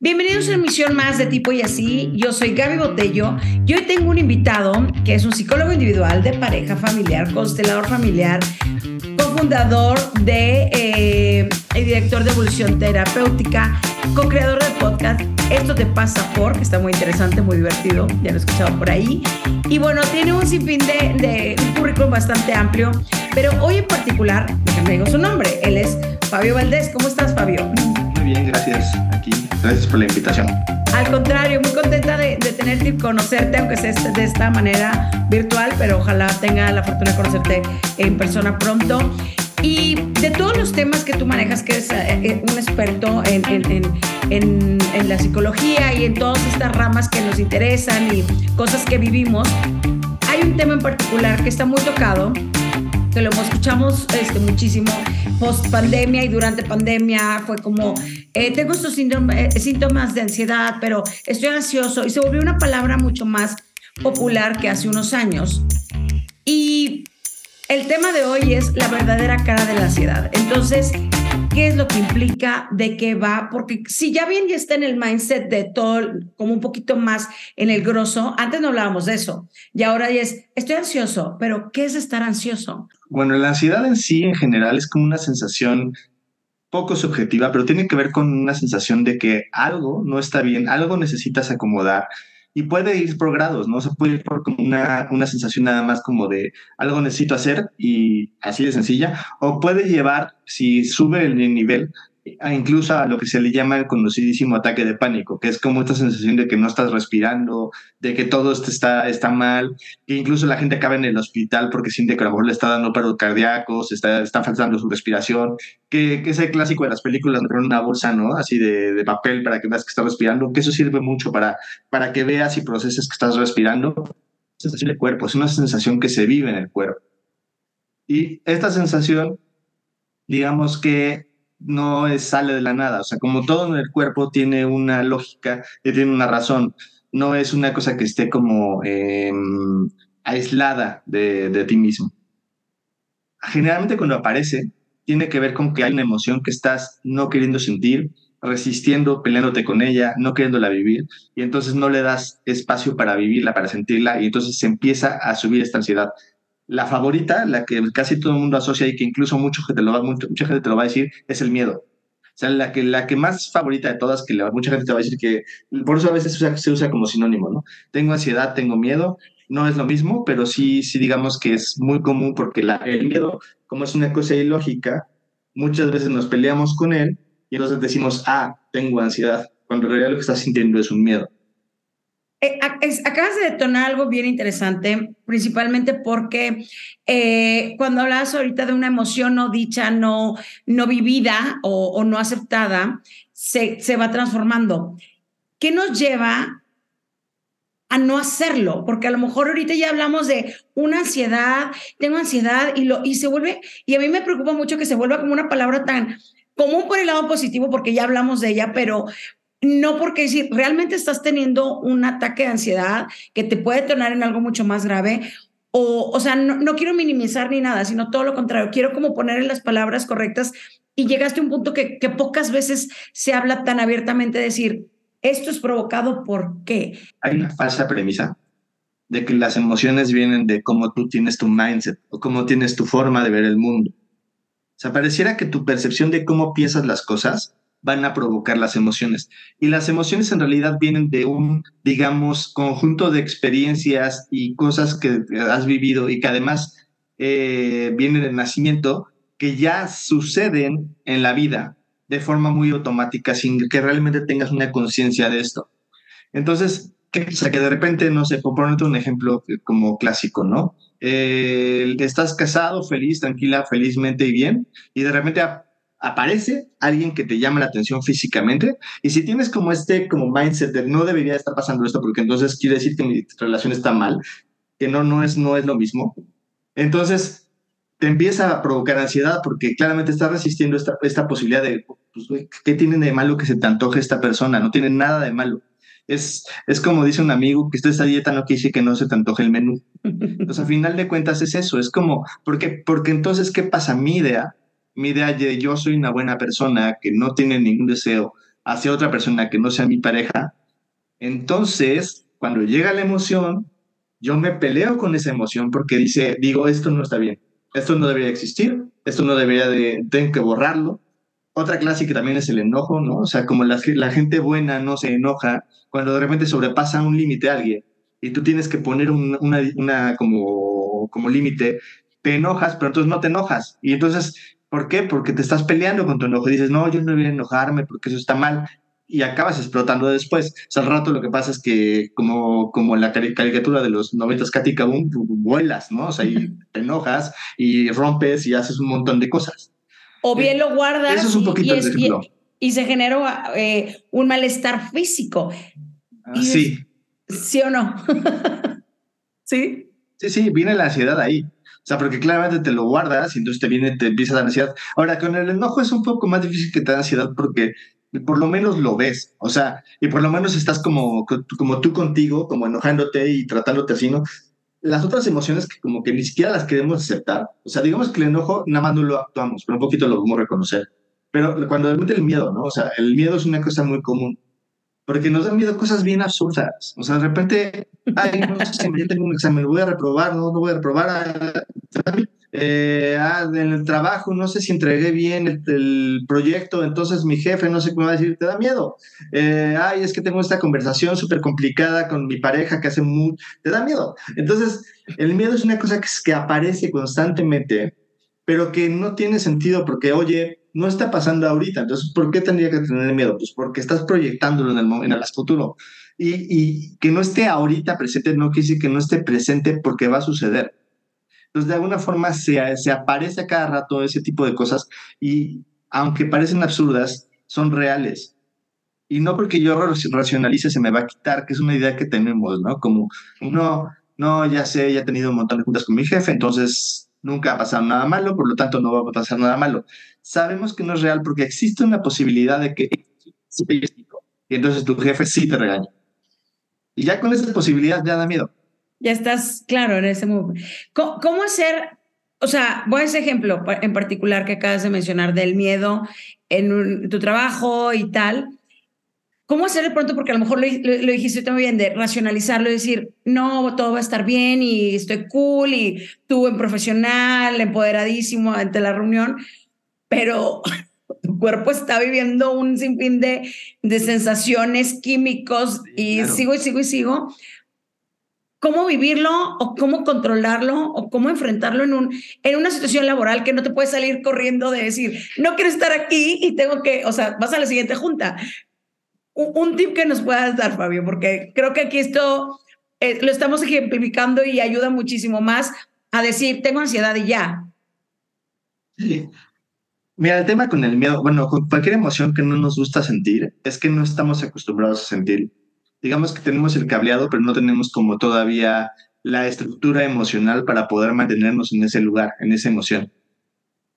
Bienvenidos a una emisión más de Tipo y Así. Yo soy Gaby Botello y hoy tengo un invitado que es un psicólogo individual de pareja familiar, constelador familiar, cofundador de eh, el director de evolución terapéutica, co-creador del podcast Esto te pasa por, que está muy interesante, muy divertido, ya lo he escuchado por ahí. Y bueno, tiene un sinfín de, de currículum bastante amplio, pero hoy en particular, déjame digo su nombre, él es Fabio Valdés. ¿Cómo estás, Fabio? Muy bien, gracias. Aquí, gracias por la invitación. Al contrario, muy contenta de, de tenerte y conocerte, aunque sea este, de esta manera virtual, pero ojalá tenga la fortuna de conocerte en persona pronto. Y de todos los temas que tú manejas, que eres eh, un experto en, en, en, en, la psicología y en todas estas ramas que nos interesan y cosas que vivimos, hay un tema en particular que está muy tocado, que lo escuchamos este, muchísimo post pandemia y durante pandemia fue como, eh, tengo estos síntomas, síntomas de ansiedad, pero estoy ansioso y se volvió una palabra mucho más popular que hace unos años. Y el tema de hoy es la verdadera cara de la ansiedad. Entonces, ¿qué es lo que implica? ¿De qué va? Porque si ya bien ya está en el mindset de todo, como un poquito más en el grosso, antes no hablábamos de eso. Y ahora ya es, estoy ansioso, pero ¿qué es estar ansioso? Bueno, la ansiedad en sí, en general, es como una sensación poco subjetiva, pero tiene que ver con una sensación de que algo no está bien, algo necesitas acomodar y puede ir por grados, ¿no? Se puede ir por como una, una sensación nada más como de algo necesito hacer y así de sencilla, o puede llevar, si sube el nivel, incluso a lo que se le llama el conocidísimo ataque de pánico, que es como esta sensación de que no estás respirando, de que todo está, está mal, que incluso la gente acaba en el hospital porque siente que a lo mejor le está dando paros cardíacos, está, está faltando su respiración, que, que es el clásico de las películas, de una bolsa, ¿no? Así de, de, papel para que veas que estás respirando, que eso sirve mucho para, para que veas y proceses que estás respirando. Sensación de cuerpo, es una sensación que se vive en el cuerpo. Y esta sensación, digamos que no es, sale de la nada. O sea, como todo en el cuerpo tiene una lógica y tiene una razón. No es una cosa que esté como eh, aislada de, de ti mismo. Generalmente cuando aparece, tiene que ver con que hay una emoción que estás no queriendo sentir, resistiendo, peleándote con ella, no queriéndola vivir, y entonces no le das espacio para vivirla, para sentirla, y entonces se empieza a subir esta ansiedad la favorita, la que casi todo el mundo asocia y que incluso mucha gente, lo va, mucha, mucha gente te lo va a decir, es el miedo. O sea, la que, la que más favorita de todas, que la, mucha gente te va a decir que, por eso a veces se usa, se usa como sinónimo, ¿no? Tengo ansiedad, tengo miedo, no es lo mismo, pero sí, sí digamos que es muy común porque la, el miedo, como es una cosa ilógica, muchas veces nos peleamos con él y entonces decimos, ah, tengo ansiedad, cuando en realidad lo que estás sintiendo es un miedo. Eh, acabas de detonar algo bien interesante, principalmente porque eh, cuando hablas ahorita de una emoción no dicha, no, no vivida o, o no aceptada, se, se, va transformando. ¿Qué nos lleva a no hacerlo? Porque a lo mejor ahorita ya hablamos de una ansiedad, tengo ansiedad y, lo, y se vuelve, y a mí me preocupa mucho que se vuelva como una palabra tan común por el lado positivo, porque ya hablamos de ella, pero no porque si realmente estás teniendo un ataque de ansiedad que te puede tornar en algo mucho más grave, o, o sea, no, no, quiero minimizar ni nada, sino todo lo contrario, quiero como poner en las palabras correctas y llegaste a un punto que, que pocas veces se habla tan abiertamente, decir, esto es provocado por qué. Hay una falsa premisa de que las emociones vienen de cómo tú tienes tu mindset o cómo tienes tu forma de ver el mundo. O sea, pareciera que tu percepción de cómo piensas las cosas van a provocar las emociones. Y las emociones en realidad vienen de un, digamos, conjunto de experiencias y cosas que has vivido y que además eh, vienen del nacimiento, que ya suceden en la vida de forma muy automática, sin que realmente tengas una conciencia de esto. Entonces, ¿qué pasa? Que de repente, no sé, por ponerte un ejemplo como clásico, ¿no? Eh, estás casado, feliz, tranquila, felizmente y bien, y de repente aparece alguien que te llama la atención físicamente y si tienes como este como mindset de no debería estar pasando esto porque entonces quiere decir que mi relación está mal, que no, no, es, no es lo mismo, entonces te empieza a provocar ansiedad porque claramente estás resistiendo esta, esta posibilidad de, pues, ¿qué tiene de malo que se te antoje esta persona? No tiene nada de malo. Es, es como dice un amigo, que estés a dieta no decir que no se te antoje el menú. Entonces, a final de cuentas es eso, es como, porque, porque entonces, ¿qué pasa? Mi idea mi idea de yo soy una buena persona que no tiene ningún deseo hacia otra persona que no sea mi pareja, entonces cuando llega la emoción, yo me peleo con esa emoción porque dice, digo, esto no está bien, esto no debería existir, esto no debería de, tengo que borrarlo. Otra clase que también es el enojo, ¿no? O sea, como la, la gente buena no se enoja cuando de repente sobrepasa un límite a alguien y tú tienes que poner una, una como, como límite, te enojas, pero entonces no te enojas. Y entonces, ¿por qué? Porque te estás peleando con tu enojo y dices, no, yo no voy a enojarme porque eso está mal y acabas explotando después. O sea, al rato lo que pasa es que, como, como en la caricatura de los 90 Katy Boom, vuelas, ¿no? O sea, y te enojas y rompes y haces un montón de cosas. O bien lo guardas. Eso es un poquito y, ejemplo. Y, se generó eh, un malestar físico. Ah, sí. ¿Sí o no? ¿Sí? Sí, sí, viene la ansiedad ahí. Sea, porque claramente te lo guardas y entonces te viene, te empieza a dar ansiedad. Ahora, con el enojo es un poco más difícil que te da ansiedad porque por lo menos lo ves, o sea, y por lo menos estás como, como tú contigo, como enojándote y tratándote así, ¿no? Las otras emociones que como que ni siquiera las queremos aceptar, o sea, digamos que el enojo nada más no lo actuamos, pero un poquito lo podemos reconocer. Pero cuando realmente el miedo, ¿no? O sea, el miedo es una cosa muy común, porque nos dan miedo cosas bien absurdas. O sea, de repente, ay, no sé si tengo un examen, voy a reprobar, no, no voy a reprobar. Eh, ah, en el trabajo, no sé si entregué bien el, proyecto, entonces mi jefe no sé cómo va a decir, te da miedo. Eh, ay, es que tengo esta conversación súper complicada con mi pareja que hace mucho, te da miedo. Entonces, el miedo es una cosa que, que aparece constantemente, pero que no tiene sentido porque, oye, no está pasando ahorita, entonces, ¿por qué tendría que tener miedo? Pues porque estás proyectándolo en el, en el futuro. Y, y que no esté ahorita presente no quiere decir que no esté presente porque va a suceder. Entonces, de alguna forma se, se aparece a cada rato ese tipo de cosas y aunque parecen absurdas, son reales. Y no porque yo racionalice se me va a quitar, que es una idea que tenemos, ¿no? Como, no, no, ya sé, ya he tenido un montón de juntas con mi jefe, entonces nunca ha pasado nada malo, por lo tanto no va a pasar nada malo. Sabemos que no es real porque existe una posibilidad de que y entonces tu jefe sí te regaña. Y ya con esa posibilidad ya da miedo. Ya estás claro en ese momento. ¿Cómo, hacer? O sea, voy a ese ejemplo en particular que acabas de mencionar del miedo en tu trabajo y tal. ¿Cómo hacer de pronto? Porque a lo mejor lo, lo, dijiste muy bien, de racionalizarlo, decir, no, todo va a estar bien y estoy cool y tú en profesional, empoderadísimo ante la reunión, pero tu cuerpo está viviendo un sinfín de, de sensaciones químicos y sigo y sigo y sigo cómo vivirlo o cómo controlarlo o cómo enfrentarlo en, un, en una situación laboral que no te puedes salir corriendo de decir, no quiero estar aquí y tengo que, o sea, vas a la siguiente junta. Un, tip que nos puedas dar, Fabio, porque creo que aquí esto eh, lo estamos ejemplificando y ayuda muchísimo más a decir, tengo ansiedad y ya. Sí. Mira, el tema con el miedo, bueno, con cualquier emoción que no nos gusta sentir, es que no estamos acostumbrados a sentir digamos que tenemos el cableado, pero no tenemos como todavía la estructura emocional para poder mantenernos en ese lugar, en esa emoción.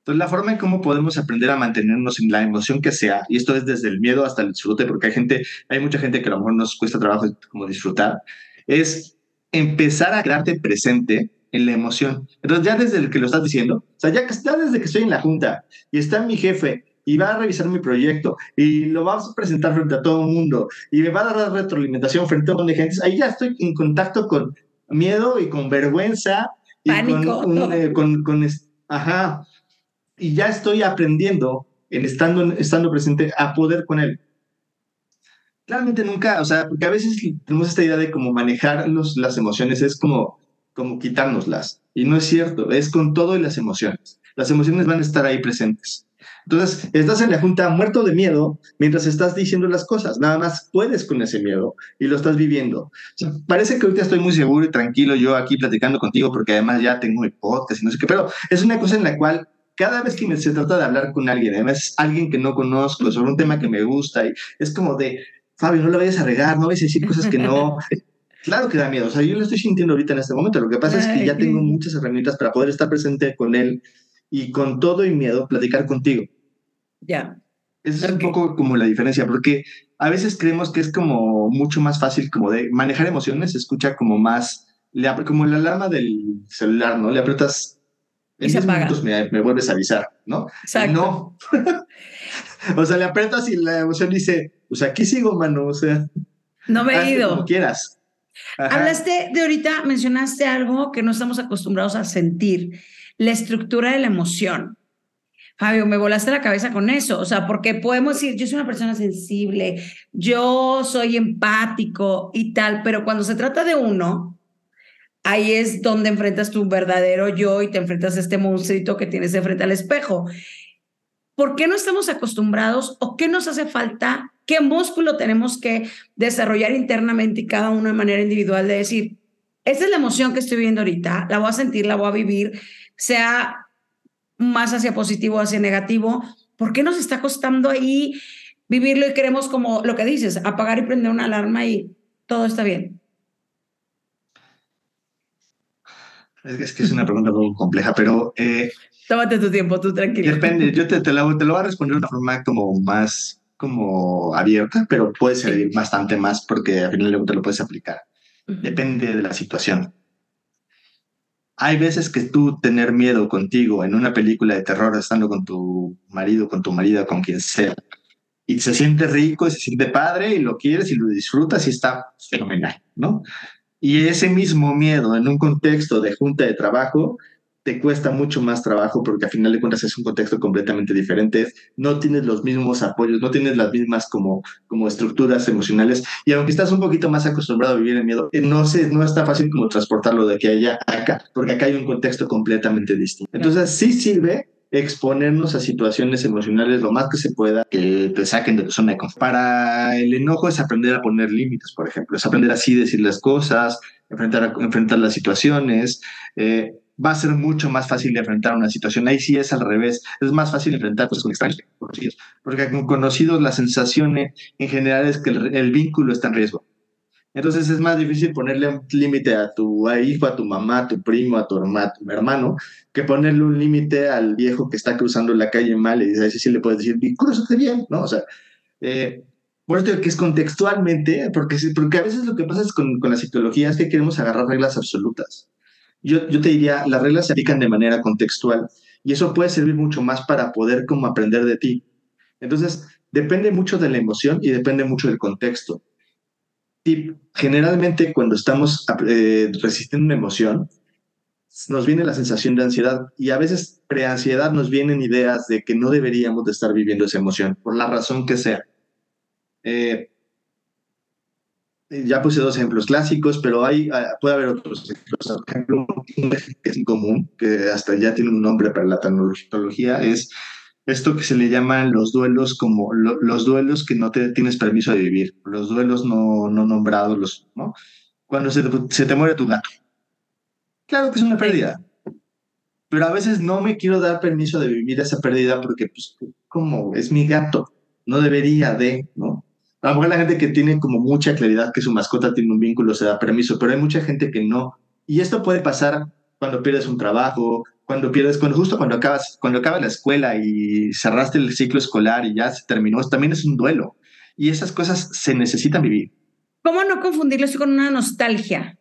Entonces, la forma en cómo podemos aprender a mantenernos en la emoción que sea, y esto es desde el miedo hasta el disfrute, porque hay gente, hay mucha gente que a lo mejor nos cuesta trabajo como disfrutar, es empezar a quedarte presente en la emoción. Entonces, ya desde el que lo estás diciendo, o sea, ya, que, está desde que estoy en la junta y está mi jefe y va a revisar mi proyecto y lo vamos a presentar frente a todo el mundo y me va a dar retroalimentación frente a un montón de gente. Ahí ya estoy en contacto con miedo y con vergüenza y Pánico. Con, eh, con, con, ajá, y ya estoy aprendiendo en estando, estando presente a poder con él. Claramente nunca, o sea, porque a veces tenemos esta idea de cómo manejar los, las emociones, es como, como quitárnoslas. Y no es cierto, es con todo y las emociones. Las emociones van a estar ahí presentes. Entonces, estás en la junta muerto de miedo mientras estás diciendo las cosas. Nada más puedes con ese miedo y lo estás viviendo. parece que ahorita estoy muy seguro y tranquilo yo aquí platicando contigo porque además ya tengo mi podcast y no sé qué, pero es una cosa en la cual cada vez que me, se trata de hablar con alguien, además alguien que no conozco sobre un tema que me gusta y es como de, Fabio, no lo vayas a regar, no vayas a decir cosas que no. Claro que da miedo, o sea, yo lo estoy sintiendo ahorita en este momento. Lo que pasa es que ya tengo muchas herramientas para poder estar presente con él y con todo y miedo platicar contigo. Ya. Esa es un poco como la diferencia, porque a veces creemos que es como mucho más fácil como de manejar emociones, se escucha como más, le, como la alarma del celular, ¿no? Le aprietas en y minutos me, me, vuelves a avisar, ¿no? Exacto. No. o sea, le aprietas y la emoción dice, Pues aquí sigo, mano, o sea. No me he ido. Como quieras. Hablaste de ahorita, mencionaste algo que no estamos acostumbrados a sentir, la estructura de la emoción. Fabio, me volaste la cabeza con eso, o sea, porque podemos decir, yo soy una persona sensible, yo soy empático y tal, pero cuando se trata de uno, ahí es donde enfrentas tu verdadero yo y te enfrentas a este monstruito que tienes de frente al espejo. ¿Por qué no estamos acostumbrados o qué nos hace falta? ¿Qué músculo tenemos que desarrollar internamente y cada uno de manera individual de decir, esta es la emoción que estoy viviendo ahorita, la voy a sentir, la voy a vivir, sea más hacia positivo, hacia negativo? ¿Por qué nos está costando ahí vivirlo y queremos como lo que dices, apagar y prender una alarma y todo está bien? Es que es una pregunta un poco compleja, pero... Eh, Tómate tu tiempo, tú tranquilo. Depende, yo te, te, lo, te lo voy a responder de una forma como más como abierta, pero puede ser bastante más porque al final te lo puedes aplicar. Depende de la situación. Hay veces que tú tener miedo contigo en una película de terror estando con tu marido, con tu marida, con quien sea, y se siente rico, y se siente padre y lo quieres y lo disfrutas y está fenomenal, ¿no? Y ese mismo miedo en un contexto de junta de trabajo te cuesta mucho más trabajo porque al final de cuentas es un contexto completamente diferente, no tienes los mismos apoyos, no tienes las mismas como, como estructuras emocionales y aunque estás un poquito más acostumbrado a vivir en miedo, no, sé, no está fácil como transportarlo de aquí a allá acá, porque acá hay un contexto completamente distinto. Entonces sí sirve exponernos a situaciones emocionales lo más que se pueda que te saquen de tu zona de confort. Para el enojo es aprender a poner límites, por ejemplo, es aprender así decir las cosas, enfrentar, enfrentar las situaciones, eh, va a ser mucho más fácil de enfrentar una situación. Ahí sí es al revés, es más fácil enfrentar cosas con extraños, porque con conocidos la sensación en general es que el, vínculo está en riesgo. Entonces es más difícil ponerle un límite a tu hijo, a tu mamá, a tu primo, a tu, hermano, que ponerle un límite al viejo que está cruzando la calle mal y dice, sí, le puedes decir, cruzate bien, ¿no? O sea, eh, por eso que es contextualmente, porque, porque a veces lo que pasa es con, con la psicología es que queremos agarrar reglas absolutas. Yo, yo te diría, las reglas se aplican de manera contextual y eso puede servir mucho más para poder como aprender de ti. Entonces, depende mucho de la emoción y depende mucho del contexto. Y generalmente cuando estamos eh, resistiendo una emoción, nos viene la sensación de ansiedad y a veces preansiedad nos vienen ideas de que no deberíamos de estar viviendo esa emoción, por la razón que sea. Eh, ya puse dos ejemplos clásicos, pero hay, ah, puede haber otros ejemplos. Por ejemplo, que es común, que hasta ya tiene un nombre para la tecnología, es esto que se le llaman los duelos como los duelos que no te tienes permiso de vivir, los duelos no, no nombrados, los, ¿no? Cuando se te, se te muere tu gato. Claro que es una pérdida, pero a veces no me quiero dar permiso de vivir esa pérdida porque, pues, como es mi gato, no debería de, ¿no? A lo mejor la gente que tiene como mucha claridad que su mascota tiene un vínculo se da permiso, pero hay mucha gente que no. Y esto puede pasar cuando pierdes un trabajo, cuando pierdes, cuando justo cuando acabas, cuando acaba la escuela y cerraste el ciclo escolar y ya se terminó, también es un duelo. Y esas cosas se necesitan vivir. ¿Cómo no confundirlo con una nostalgia?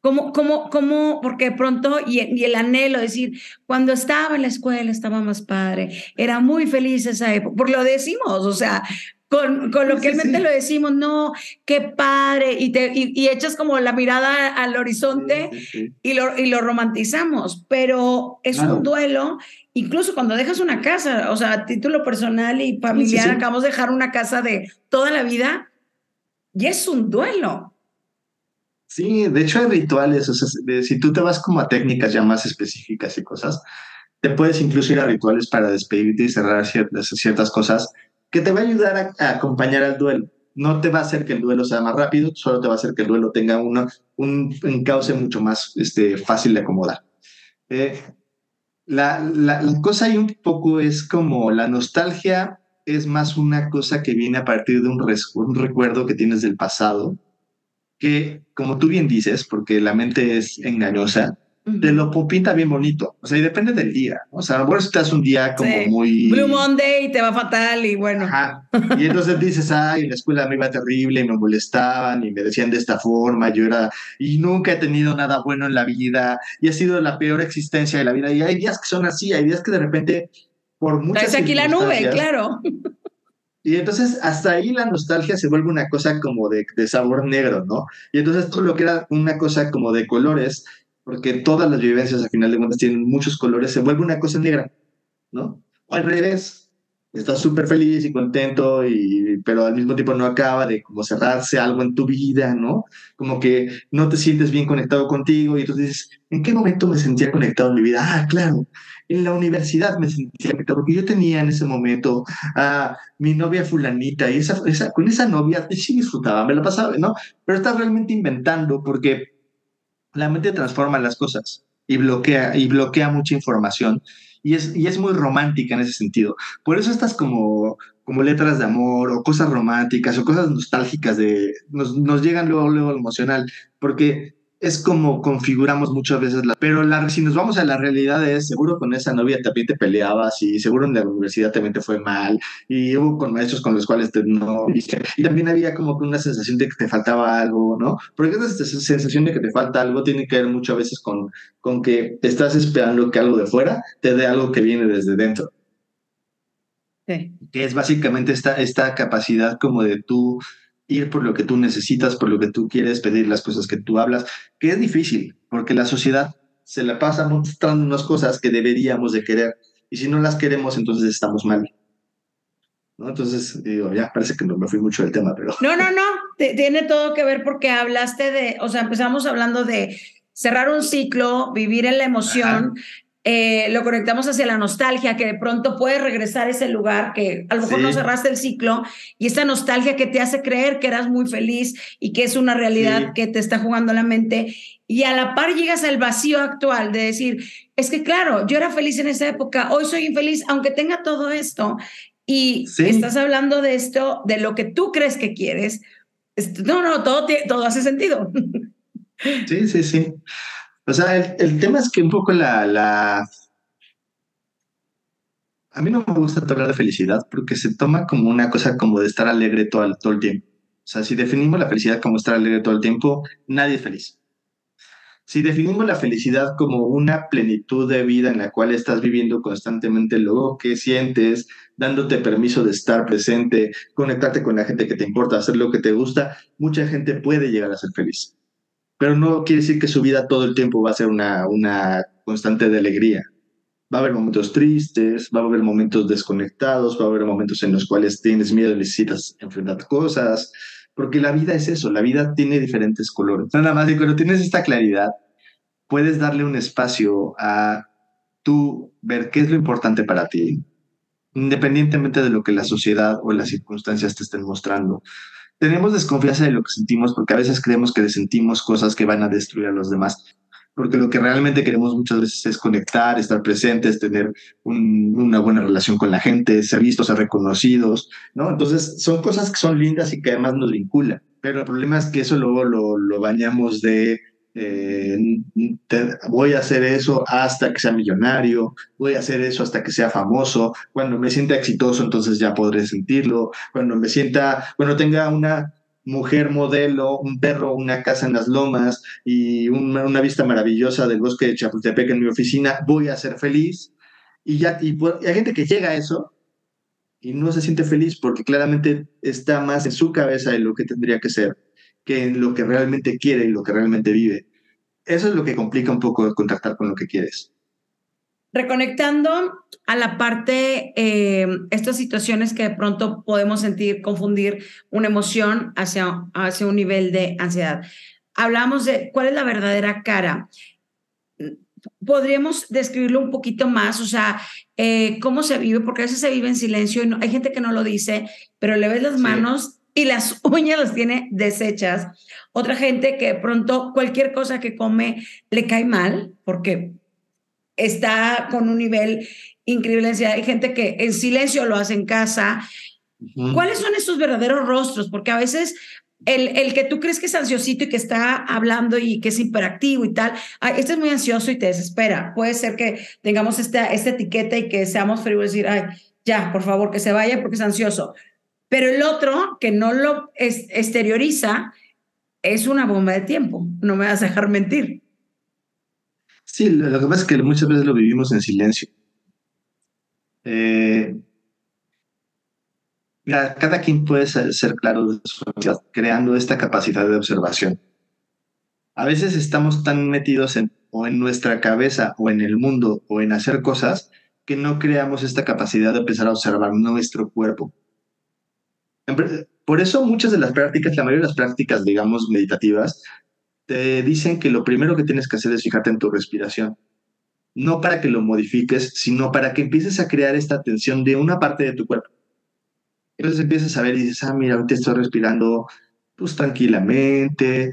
¿Cómo, cómo, cómo, porque de pronto, y, y, el anhelo, decir, cuando estaba en la escuela estaba más padre, era muy feliz esa época, por lo decimos, o sea, con, con lo que mente lo decimos, no, qué padre, y, te, y, echas como la mirada al horizonte y, lo, y lo romantizamos, pero es un duelo, incluso cuando dejas una casa, o sea, a título personal y familiar, acabamos de dejar una casa de toda la vida, y es un duelo. Sí, de hecho hay rituales, o sea, si tú te vas como a técnicas ya más específicas y cosas, te puedes incluso ir a rituales para despedirte y cerrar ciertas, ciertas cosas que te va a ayudar a, acompañar al duelo. No te va a hacer que el duelo sea más rápido, solo te va a hacer que el duelo tenga una, un, cauce mucho más este, fácil de acomodar. Eh, la, la, cosa ahí un poco es como la nostalgia es más una cosa que viene a partir de un, un recuerdo que tienes del pasado, que como tú bien dices, porque la mente es engañosa, te lo pinta bien bonito. O sea, y depende del día. O sea, bueno, si estás un día como muy. Blue Monday y te va fatal y bueno. Ajá. Y entonces dices, ay, en la escuela me iba terrible y me molestaban y me decían de esta forma. Yo era. Y nunca he tenido nada bueno en la vida y ha sido la peor existencia de la vida. Y hay días que son así, hay días que de repente, por muchas. Traes aquí la nube, claro. Y entonces hasta ahí la nostalgia se vuelve una cosa como de, de sabor negro, ¿no? Y entonces todo lo que era una cosa como de colores, porque todas las vivencias al final de cuentas tienen muchos colores, se vuelve una cosa negra, ¿no? O al revés, estás súper feliz y contento, y, pero al mismo tiempo no acaba de como cerrarse algo en tu vida, ¿no? Como que no te sientes bien conectado contigo y entonces dices, ¿en qué momento me sentía conectado en mi vida? Ah, claro, en la universidad me sentía conectado porque yo tenía en ese momento a mi novia fulanita y esa, esa, con esa novia sí disfrutaba, me la pasaba, ¿no? Pero estás realmente inventando porque la mente transforma las cosas y bloquea, y bloquea mucha información y es, y es muy romántica en ese sentido. Por eso estas como, como letras de amor o cosas románticas o cosas nostálgicas de, nos, nos llegan luego, luego emocional, porque es como configuramos muchas veces, la, pero la, si nos vamos a la realidad es, seguro con esa novia también te peleabas y seguro en la universidad también te fue mal y hubo con maestros con los cuales te no y también había como una sensación de que te faltaba algo, ¿no? Porque esa sensación de que te falta algo tiene que ver muchas veces con, con que estás esperando que algo de fuera te dé algo que viene desde dentro. Sí. Que es básicamente esta, esta capacidad como de tú ir por lo que tú necesitas, por lo que tú quieres, pedir las cosas que tú hablas, que es difícil, porque la sociedad se la pasa mostrando unas cosas que deberíamos de querer, y si no las queremos, entonces estamos mal. ¿No? Entonces, digo, ya parece que no me fui mucho del tema, pero... No, no, no, tiene todo que ver porque hablaste de, o sea, empezamos hablando de cerrar un ciclo, vivir en la emoción, eh, lo conectamos hacia la nostalgia, que de pronto puedes regresar a ese lugar que a lo mejor no cerraste el ciclo y esta nostalgia que te hace creer que eras muy feliz y que es una realidad que te está jugando la mente. Y a la par llegas al vacío actual de decir, es que claro, yo era feliz en esa época, hoy soy infeliz, aunque tenga todo esto. Y estás hablando de esto, de lo que tú crees que quieres. No, no, todo, todo hace sentido. Sí, sí, sí. O sea, el, tema es que un poco la. A mí no me gusta hablar de felicidad porque se toma como una cosa como de estar alegre todo, todo el tiempo. O sea, si definimos la felicidad como estar alegre todo el tiempo, nadie es feliz. Si definimos la felicidad como una plenitud de vida en la cual estás viviendo constantemente lo que sientes, dándote permiso de estar presente, conectarte con la gente que te importa, hacer lo que te gusta, mucha gente puede llegar a ser feliz pero no quiere decir que su vida todo el tiempo va a ser una, una constante de alegría. Va a haber momentos tristes, va a haber momentos desconectados, va a haber momentos en los cuales tienes miedo y necesitas enfrentar cosas, porque la vida es eso, la vida tiene diferentes colores. Nada más, y cuando tienes esta claridad, puedes darle un espacio a tú ver qué es lo importante para ti, independientemente de lo que la sociedad o las circunstancias te estén mostrando tenemos desconfianza de lo que sentimos porque a veces creemos que sentimos cosas que van a destruir a los demás. Porque lo que realmente queremos muchas veces es conectar, estar presentes, tener una buena relación con la gente, ser vistos, ser reconocidos, ¿no? Entonces, son cosas que son lindas y que además nos vinculan. Pero el problema es que eso luego lo, lo bañamos de eh, voy a hacer eso hasta que sea millonario, voy a hacer eso hasta que sea famoso, cuando me sienta exitoso entonces ya podré sentirlo, cuando me sienta, cuando tenga una mujer modelo, un perro, una casa en las lomas y una, vista maravillosa del bosque de Chapultepec en mi oficina, voy a ser feliz. Y ya y hay gente que llega a eso y no se siente feliz porque claramente está más en su cabeza de lo que tendría que ser que en lo que realmente quiere y lo que realmente vive. Eso es lo que complica un poco contactar con lo que quieres. Reconectando a la parte, eh, estas situaciones que de pronto podemos sentir, confundir una emoción hacia, hacia un nivel de ansiedad. Hablamos de cuál es la verdadera cara. Podríamos describirlo un poquito más, o sea, eh, cómo se vive, porque a veces se vive en silencio y hay gente que no lo dice, pero le ves las manos y las uñas las tiene deshechas. Otra gente que de pronto cualquier cosa que come le cae mal porque está con un nivel increíble de Hay gente que en silencio lo hace en casa. ¿Cuáles son esos verdaderos rostros? Porque a veces el, el, que tú crees que es ansiosito y que está hablando y que es hiperactivo y tal, este es muy ansioso y te desespera. Puede ser que tengamos esta, esta etiqueta y que seamos fríos y decir, ay, ya, por favor, que se vaya porque es ansioso. Pero el otro, que no lo exterioriza, es una bomba de tiempo. No me vas a dejar mentir. Sí, lo que pasa es que muchas veces lo vivimos en silencio. Eh, cada quien puede ser, claro de su creando esta capacidad de observación. A veces estamos tan metidos o en nuestra cabeza o en el mundo o en hacer cosas que no creamos esta capacidad de empezar a observar nuestro cuerpo. Por eso muchas de las prácticas, la mayoría de las prácticas, digamos, meditativas, te dicen que lo primero que tienes que hacer es fijarte en tu respiración. No para que lo modifiques, sino para que empieces a crear esta tensión de una parte de tu cuerpo. Entonces empiezas a ver y dices, ah, mira, ahorita estoy respirando pues tranquilamente,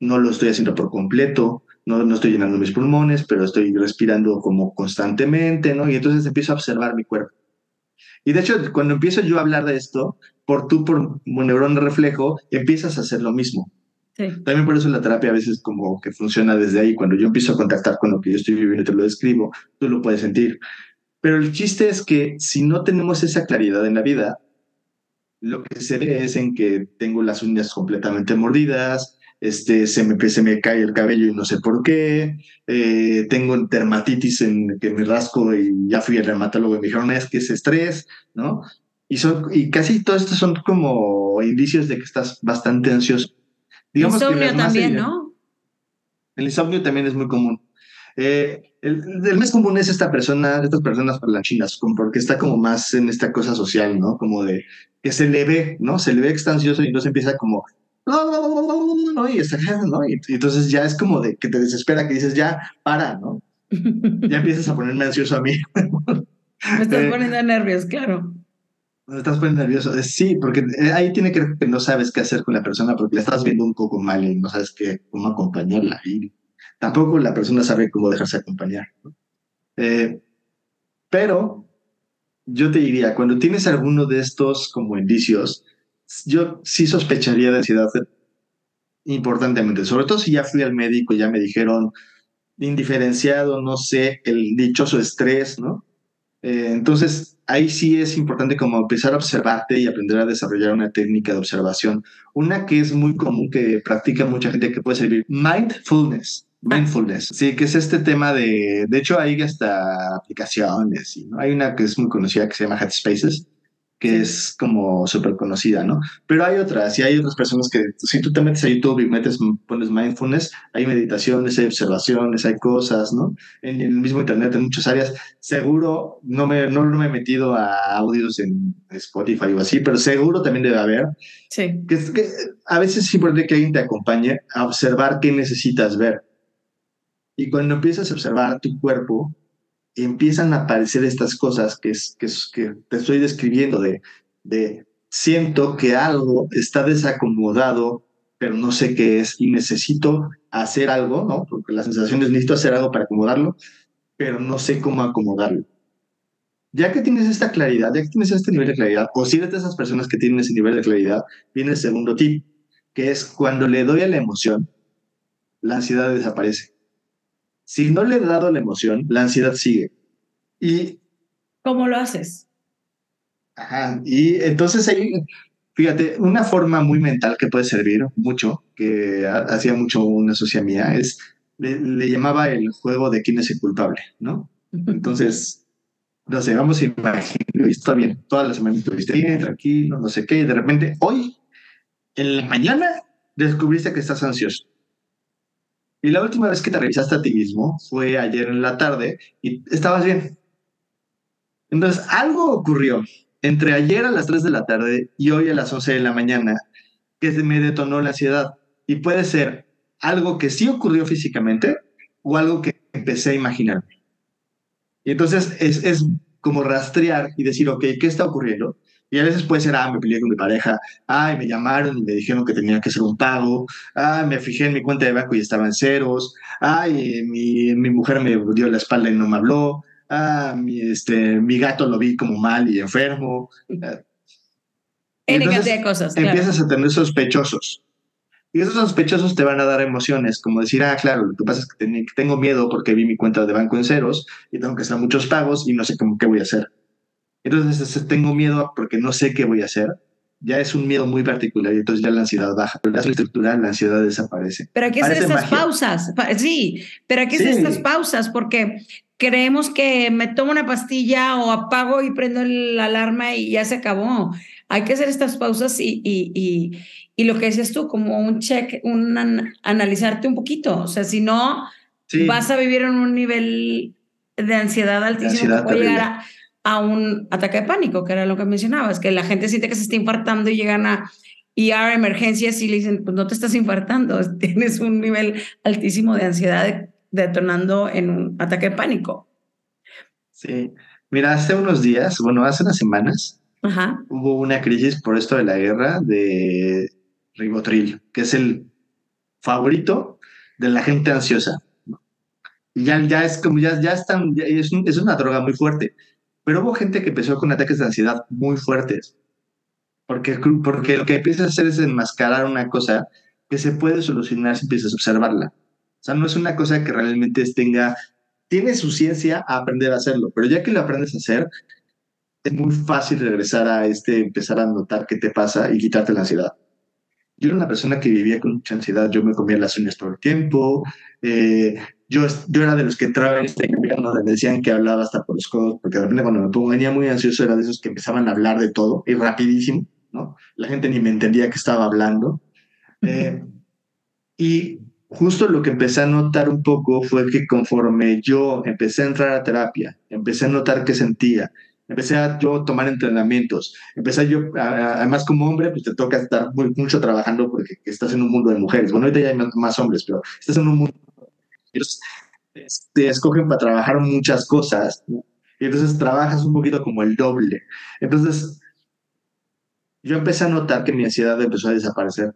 no lo estoy haciendo por completo, no, no estoy llenando mis pulmones, pero estoy respirando como constantemente, ¿no? Y entonces empiezo a observar mi cuerpo. Y de hecho, cuando empiezo yo a hablar de esto, por tú, por un neurón de reflejo, empiezas a hacer lo mismo. Sí. También por eso la terapia a veces como que funciona desde ahí. Cuando yo empiezo a contactar con lo que yo estoy viviendo, te lo describo, tú lo puedes sentir. Pero el chiste es que si no tenemos esa claridad en la vida, lo que se ve es en que tengo las uñas completamente mordidas, este, se, me, se me cae el cabello y no sé por qué, eh, tengo dermatitis en que me rasco y ya fui al dermatólogo y me dijeron, es que es estrés, ¿no? Y, son, y casi todos estos son como indicios de que estás bastante ansioso. Digamos insomnio también, ¿no? El insomnio también es muy común. Eh, el, el, más común es esta persona, estas personas parlanchinas, porque está como más en esta cosa social, ¿no? Como de que se le ve, ¿no? Se le ve extancioso y no se empieza como ¿no? Y, ¿no? y, entonces ya es como de que te desespera, que dices, ya, para, ¿no? Ya empiezas a ponerme ansioso a mí. Me estás eh, poniendo nervios, claro. Estás poniendo nervioso. Eh, sí, porque eh, ahí tiene que que no sabes qué hacer con la persona porque le estás viendo un poco mal y no sabes qué, cómo acompañarla. Y tampoco la persona sabe cómo dejarse acompañar. pero yo te diría, cuando tienes alguno de estos como indicios, yo sí sospecharía de ansiedad importantemente, sobre todo si ya fui al médico ya me dijeron indiferenciado, no sé, el dichoso estrés, ¿no? Eh, entonces, ahí sí es importante como empezar a observarte y aprender a desarrollar una técnica de observación. Una que es muy común, que practica mucha gente, que puede servir, mindfulness. Mindfulness, sí, que es este tema de, de hecho hay hasta aplicaciones, ¿no? hay una que es muy conocida que se llama Headspaces, que es como súper conocida, ¿no? Pero hay otras, y hay otras personas que, si tú te metes a YouTube y metes, pones mindfulness, hay meditaciones, hay observaciones, hay cosas, ¿no? En, el mismo Internet, en muchas áreas. Seguro, no me, no me he metido a audios en Spotify o así, pero seguro también debe haber. Sí. Que, que a veces es importante que alguien te acompañe a observar qué necesitas ver. Y cuando empiezas a observar tu cuerpo, empiezan a aparecer estas cosas que, que te estoy describiendo de, de siento que algo está desacomodado, pero no sé qué es y necesito hacer algo, ¿no? Porque la sensación es necesito hacer algo para acomodarlo, pero no sé cómo acomodarlo. Ya que tienes esta claridad, ya que tienes este nivel de claridad, o si eres de esas personas que tienen ese nivel de claridad, viene el segundo tip, que es cuando le doy a la emoción, la ansiedad desaparece. Si no le he dado la emoción, la ansiedad sigue. Y... ¿Cómo lo haces? Ajá, y entonces ahí, fíjate, una forma muy mental que puede servir mucho, que hacía mucho una socia mía, es, le, llamaba el juego de quién es el culpable, ¿no? Entonces, no sé, vamos a imaginar, está bien, toda la semana estuviste bien, tranquilo, no sé qué, y de repente, hoy, en la mañana, descubriste que estás ansioso. Y la última vez que te revisaste a ti mismo fue ayer en la tarde y estabas bien. Entonces, algo ocurrió entre ayer a las 3 de la tarde y hoy a las 11 de la mañana que me detonó la ansiedad. Y puede ser algo que sí ocurrió físicamente o algo que empecé a imaginarme. Y entonces es, es como rastrear y decir, ok, ¿qué está ocurriendo? Y a veces puede ser, ah, me peleé con mi pareja, ay, me llamaron y me dijeron que tenía que hacer un pago, ah, me fijé en mi cuenta de banco y estaba en ceros, ay, mi, mi mujer me dio la espalda y no me habló, ah, mi, este, mi gato lo vi como mal y enfermo. En de cosas. Empiezas a tener sospechosos. Y esos sospechosos te van a dar emociones, como decir, ah, claro, lo que pasa es que tengo miedo porque vi mi cuenta de banco en ceros y tengo que hacer muchos pagos y no sé cómo qué voy a hacer. Entonces tengo miedo porque no sé qué voy a hacer. Ya es un miedo muy particular y entonces ya la ansiedad baja. Pero la estructural, la ansiedad desaparece. Pero hay que hacer estas pausas. Sí, pero hay que hacer estas pausas porque creemos que me tomo una pastilla o apago y prendo la alarma y ya se acabó. hay que hacer estas pausas y, y, y, y lo que dices tú, como un check, un analizarte un poquito. O sea, si no, vas a vivir en un nivel de ansiedad altísimo que puede llegar a, a, un ataque de pánico, que era lo que mencionabas, que la gente siente que se está infartando y llegan a ER emergencias y le dicen, pues no te estás infartando, tienes un nivel altísimo de ansiedad detonando en un ataque de pánico. Sí, mira, hace unos días, bueno, hace unas semanas, hubo una crisis por esto de la guerra de Ribotril, que es el favorito de la gente ansiosa. Y ya, ya es como, ya, ya están, es, es una droga muy fuerte. Pero hubo gente que empezó con ataques de ansiedad muy fuertes. Porque, porque lo que empieza a hacer es enmascarar una cosa que se puede solucionar si empiezas a observarla. O sea, no es una cosa que realmente tenga, tiene su ciencia a aprender a hacerlo, pero ya que lo aprendes a hacer, es muy fácil regresar a este, empezar a notar qué te pasa y quitarte la ansiedad. Yo era una persona que vivía con mucha ansiedad, yo me comía las uñas todo el tiempo, eh, yo, yo era de los que entraba en este gobierno donde decían que hablaba hasta por los codos, porque de repente cuando me pongo venía muy ansioso era de esos que empezaban a hablar de todo y rapidísimo. ¿no? La gente ni me entendía que estaba hablando. Eh, y justo lo que empecé a notar un poco fue que conforme yo empecé a entrar a terapia, empecé a notar qué sentía, empecé a yo tomar entrenamientos, empecé yo, además como hombre, pues te toca estar muy, mucho trabajando porque estás en un mundo de mujeres. Bueno, ahorita ya hay más, hombres, pero estás en un mundo... Ellos te escogen para trabajar muchas cosas, y entonces trabajas un poquito como el doble. Entonces, yo empecé a notar que mi ansiedad empezó a desaparecer.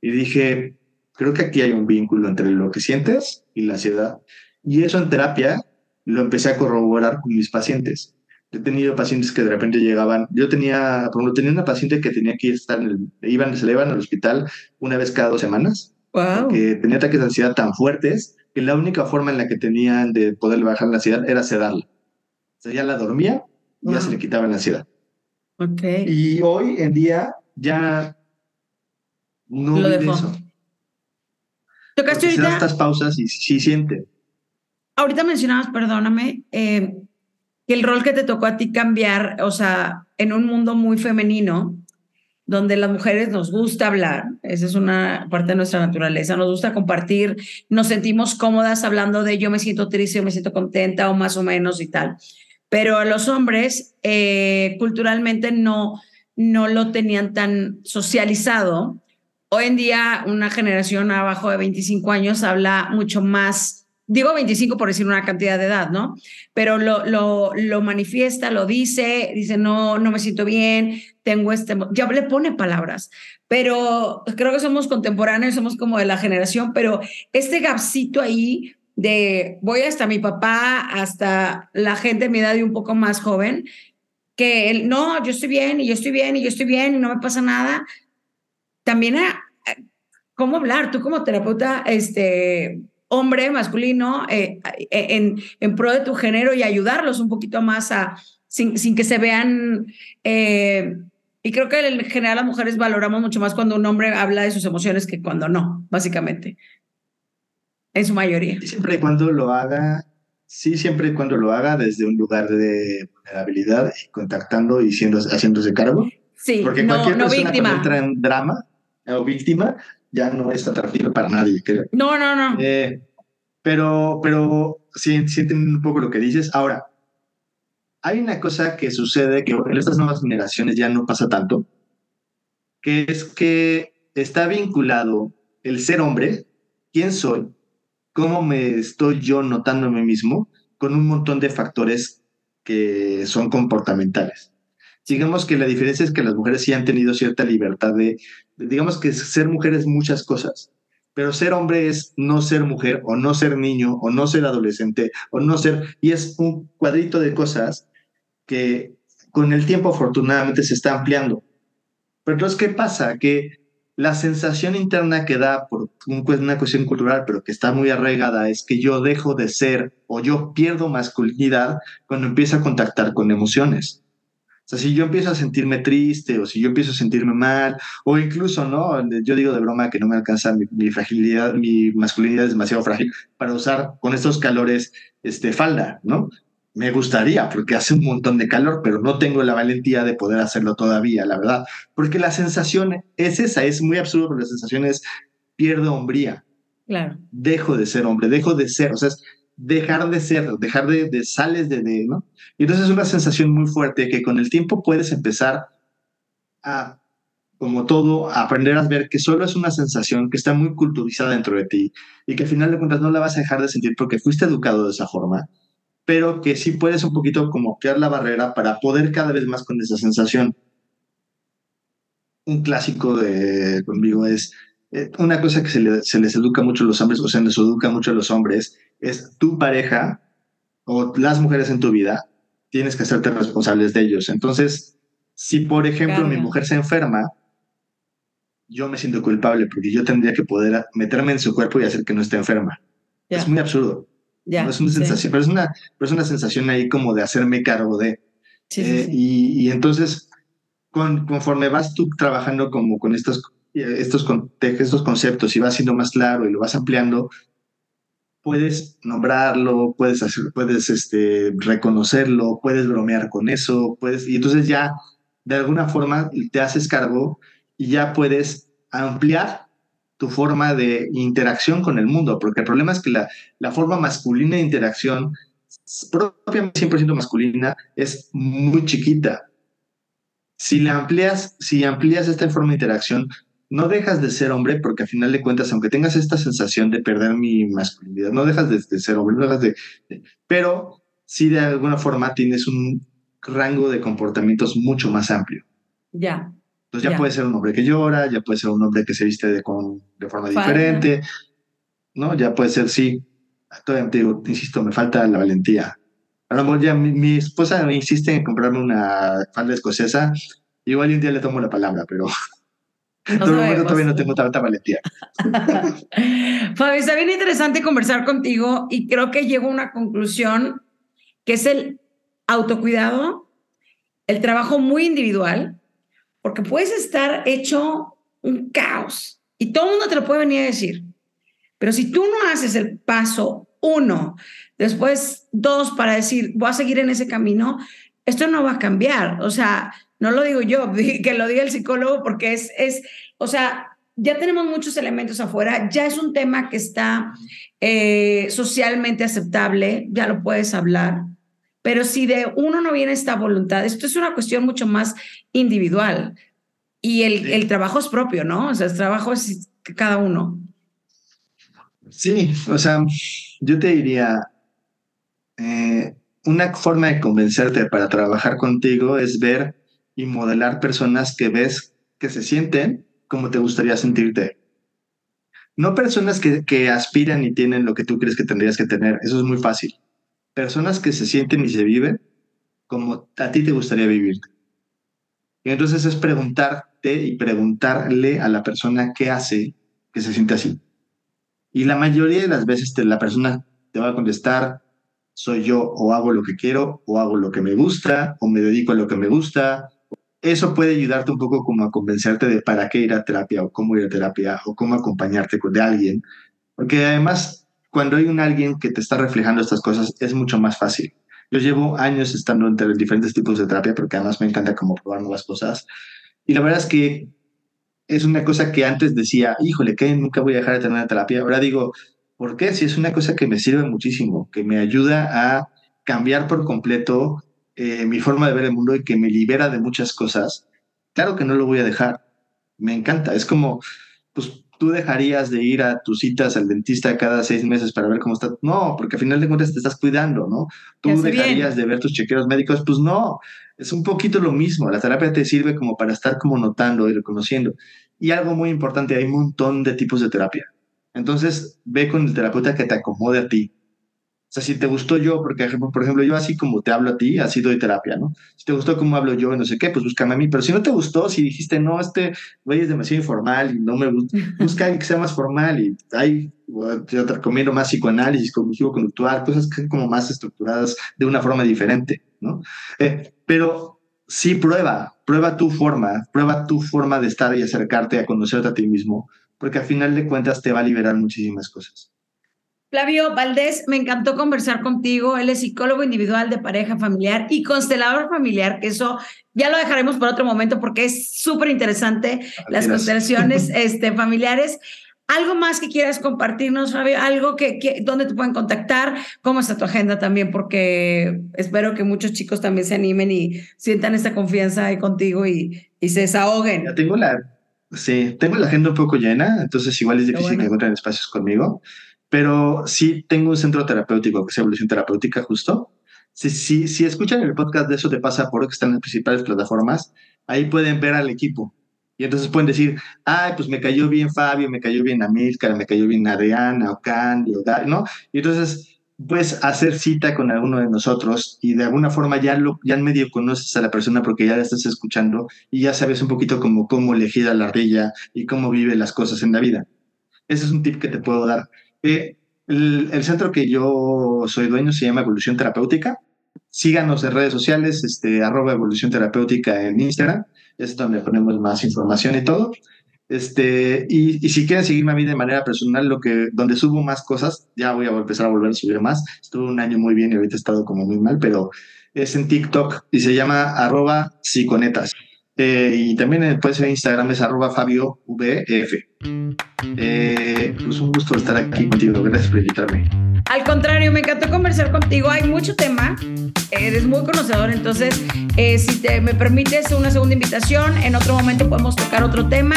Y dije, creo que aquí hay un vínculo entre lo que sientes y la ansiedad. Y eso en terapia lo empecé a corroborar con mis pacientes. He tenido pacientes que de repente llegaban, yo tenía, por ejemplo, tenía una paciente que tenía que estar en el, iban, se le iban al hospital una vez cada dos semanas, wow. que tenía ataques de ansiedad tan fuertes que la única forma en la que tenían de poder bajar la ansiedad era sedarla. O sea, ya la dormía y ya se le quitaba la ansiedad. Y hoy en día ya no Lo vive eso. Tocaste ahorita. estas pausas y sí siente. Ahorita mencionabas, perdóname, eh, que el rol que te tocó a ti cambiar, o sea, en un mundo muy femenino, donde las mujeres nos gusta hablar, esa es una parte de nuestra naturaleza, nos gusta compartir, nos sentimos cómodas hablando de yo me siento triste, yo me siento contenta o más o menos y tal pero a los hombres eh, culturalmente no, no lo tenían tan socializado. Hoy en día una generación abajo de 25 años habla mucho más, digo 25 por decir una cantidad de edad, ¿no? Pero lo, lo, lo manifiesta, lo dice, dice, no, no me siento bien, tengo este, ya le pone palabras, pero creo que somos contemporáneos, somos como de la generación, pero este gapcito ahí de voy hasta mi papá, hasta la gente de mi edad y un poco más joven, que él, no, yo estoy bien y yo estoy bien y yo estoy bien y no me pasa nada. También, a, eh, ¿cómo hablar? Tú como terapeuta, este, hombre, masculino, eh, eh, en, en pro de tu género y ayudarlos un poquito más a, sin, sin que se vean... y creo que en general las mujeres valoramos mucho más cuando un hombre habla de sus emociones que cuando no, básicamente en su mayoría. siempre y cuando lo haga, sí, siempre y cuando lo haga desde un lugar de vulnerabilidad y contactando y siendo, haciéndose cargo. Sí, porque no, cualquier no persona víctima. que entra en drama o víctima ya no es atractivo para nadie, creo. No, no, no. Eh, pero, pero sí, sienten un poco lo que dices. Ahora, hay una cosa que sucede que en estas nuevas generaciones ya no pasa tanto, que es que está vinculado el ser hombre, quién soy, cómo me estoy yo notando a mí mismo con un montón de factores que son comportamentales. Digamos que la diferencia es que las mujeres sí han tenido cierta libertad de, digamos que ser mujer es muchas cosas, pero ser hombre es no ser mujer o no ser niño o no ser adolescente o no ser, y es un cuadrito de cosas que con el tiempo afortunadamente se está ampliando. Pero entonces, ¿qué pasa? Que la sensación interna que da por una cuestión cultural, pero que está muy arraigada, es que yo dejo de ser o yo pierdo masculinidad cuando empiezo a contactar con emociones. Sea, si yo empiezo a sentirme triste o si yo empiezo a sentirme mal, o incluso, ¿no? Yo digo de broma que no me alcanza mi, fragilidad, mi masculinidad es demasiado frágil para usar con estos calores este, falda, ¿no? me gustaría porque hace un montón de calor, pero no tengo la valentía de poder hacerlo todavía, la verdad. Porque la sensación es esa, es muy absurdo, pero la sensación es pierdo hombría. Claro. Dejo de ser hombre, dejo de ser, o sea, es dejar de ser, dejar de, de sales de, de, ¿no? Y entonces es una sensación muy fuerte que con el tiempo puedes empezar a, como todo, a aprender a ver que solo es una sensación que está muy culturizada dentro de ti y que al final de cuentas no la vas a dejar de sentir porque fuiste educado de esa forma, pero que sí puedes un poquito como crear la barrera para poder cada vez más con esa sensación. Un clásico de conmigo es una cosa que se, se, les educa mucho a los hombres, o se les educa mucho a los hombres, es tu pareja o las mujeres en tu vida, tienes que hacerte responsables de ellos. Entonces, si por ejemplo mi mujer se enferma, yo me siento culpable porque yo tendría que poder meterme en su cuerpo y hacer que no esté enferma. Es muy absurdo. no es una sensación, pero, es una, pero es una sensación ahí como de hacerme cargo de. Eh, y, y, entonces, con, conforme vas tú trabajando como con estos, estos, estos conceptos y vas siendo más claro y lo vas ampliando, puedes nombrarlo, puedes, hacer, puedes este, reconocerlo, puedes bromear con eso, puedes, y entonces ya de alguna forma te haces cargo y ya puedes ampliar tu forma de interacción con el mundo, porque el problema es que la, la forma masculina de interacción, propiamente 100% masculina, es muy chiquita. Si la amplias, si amplias esta forma de interacción, no dejas de ser hombre porque al final de cuentas, aunque tengas esta sensación de perder mi masculinidad, no dejas de, ser hombre, no dejas de, pero sí de alguna forma tienes un rango de comportamientos mucho más amplio. Ya. Entonces ya, puede ser un hombre que llora, ya puede ser un hombre que se viste de, con, de forma diferente, ¿no? Ya puede ser, sí, todavía te digo, insisto, me falta la valentía. A lo mejor ya mi, mi esposa insiste en comprarme una falda escocesa, igual un día le tomo la palabra, pero... No todavía no tengo tanta valentía. Fabio, está bien interesante conversar contigo y creo que llego a una conclusión que es el autocuidado, el trabajo muy individual, porque puedes estar hecho un caos y todo el mundo te lo puede venir a decir. Pero si tú no haces el paso uno, después dos para decir, voy a seguir en ese camino, esto no va a cambiar. O sea, no lo digo yo, que lo diga el psicólogo porque es, es, o sea, ya tenemos muchos elementos afuera, ya es un tema que está eh, socialmente aceptable, ya lo puedes hablar, pero si de uno no viene esta voluntad, esto es una cuestión mucho más individual y el, el trabajo es propio, ¿no? O sea, el trabajo es cada uno. Sí, o sea, yo te diría, eh, una forma de convencerte para trabajar contigo es ver y modelar personas que ves que se sienten como te gustaría sentirte. No personas que, que aspiran y tienen lo que tú crees que tendrías que tener, eso es muy fácil. Personas que se sienten y se viven como a ti te gustaría vivirte. Y entonces es preguntarte y preguntarle a la persona qué hace que se siente así. Y la mayoría de las veces la persona te va a contestar, soy yo o hago lo que quiero o hago lo que me gusta o me dedico a lo que me gusta eso puede ayudarte un poco como a convencerte de para qué ir a terapia o cómo ir a terapia o cómo acompañarte de alguien. Porque además, cuando hay un alguien que te está reflejando estas cosas, es mucho más fácil. Yo llevo años estando entre diferentes tipos de terapia porque además me encanta como probar nuevas cosas. Y la verdad es que es una cosa que antes decía, híjole, que nunca voy a dejar de tener una terapia. Ahora digo, ¿por qué? Si es una cosa que me sirve muchísimo, que me ayuda a cambiar por completo eh, mi forma de ver el mundo y que me libera de muchas cosas, claro que no lo voy a dejar. Me encanta. Es como, pues tú dejarías de ir a tus citas al dentista cada seis meses para ver cómo estás. No, porque al final de cuentas te estás cuidando, ¿no? Tú dejarías de ver tus chequeos médicos. Pues no, es un poquito lo mismo. La terapia te sirve como para estar como notando y reconociendo. Y algo muy importante, hay un montón de tipos de terapia. Entonces, ve con el terapeuta que te acomode a ti. O sea, si te gustó yo, porque por ejemplo, yo así como te hablo a ti, así doy terapia, ¿no? Si te gustó cómo hablo yo, no sé qué, pues búscame a mí. Pero si no te gustó, si dijiste, no, este güey es demasiado informal y no me gusta, busca alguien que sea más formal y hay, yo te recomiendo más psicoanálisis, cognitivo conductual, cosas que son como más estructuradas de una forma diferente, ¿no? Eh, pero sí prueba, prueba tu forma, prueba tu forma de estar y acercarte a conocerte a ti mismo, porque al final de cuentas te va a liberar muchísimas cosas. Flavio Valdés, me encantó conversar contigo. Él es psicólogo individual de pareja familiar y constelador familiar, que eso ya lo dejaremos por otro momento porque es súper interesante las constelaciones este, familiares. ¿Algo más que quieras compartirnos, Fabio? ¿Algo que, que, dónde te pueden contactar? ¿Cómo está tu agenda también? Porque espero que muchos chicos también se animen y sientan esta confianza ahí contigo y, y se desahoguen. Ya tengo la, sí, tengo la agenda un poco llena, entonces igual es difícil que encuentren espacios conmigo, pero sí tengo un centro terapéutico que es Evolución Terapéutica justo. Si, si, si escuchan el podcast de eso te pasa por que están en las principales plataformas, ahí pueden ver al equipo y entonces pueden decir, ay, pues me cayó bien Fabio, me cayó bien Amílcar, me cayó bien Adriana o Candy o ¿no? Y entonces puedes hacer cita con alguno de nosotros y de alguna forma ya, lo, ya medio conoces a la persona porque ya la estás escuchando y ya sabes un poquito como cómo elegir a la ardilla y cómo vive las cosas en la vida. Ese es un tip que te puedo dar. Eh, el, centro que yo soy dueño se llama Evolución Terapéutica. Síganos en redes sociales, este, arroba Evolución Terapéutica en Instagram es donde ponemos más información y todo. Este, y, y, si quieren seguirme a mí de manera personal, lo que, donde subo más cosas, ya voy a empezar a volver a subir más. Estuve un año muy bien y ahorita he estado como muy mal, pero es en TikTok y se llama arroba psiconetas. Eh, y también puede ser Instagram, es arroba Fabio VF. Eh, pues un gusto estar aquí contigo. Gracias por invitarme. Al contrario, me encantó conversar contigo. Hay mucho tema. Eres muy conocedor, entonces, eh, si te, me permites una segunda invitación, en otro momento podemos tocar otro tema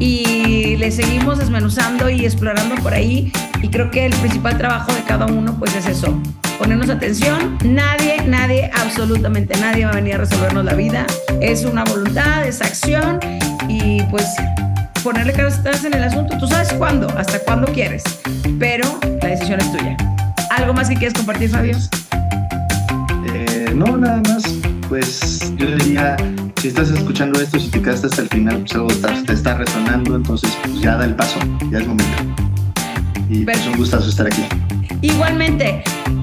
y le seguimos desmenuzando y explorando por ahí. Y creo que el principal trabajo de cada uno, pues es eso, ponernos atención. Nadie, nadie, absolutamente nadie va a venir a resolvernos la vida. Es una voluntad, es acción y pues ponerle cabezas en el asunto. Tú sabes cuándo, hasta cuándo quieres, pero la decisión es tuya. ¿Algo más que quieres compartir, Fabio? Eh, no, nada más. Pues yo diría, si estás escuchando esto, si te quedaste hasta el final, pues algo te está resonando, entonces pues ya da el paso, ya es momento. Y pues un gustazo estar aquí. Igualmente,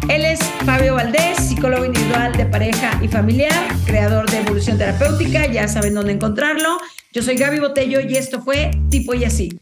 él es Fabio Valdés, psicólogo individual de pareja y familiar, creador de Evolución Terapéutica, ya saben dónde encontrarlo. Yo soy Gaby Botello y esto fue Tipo y Así.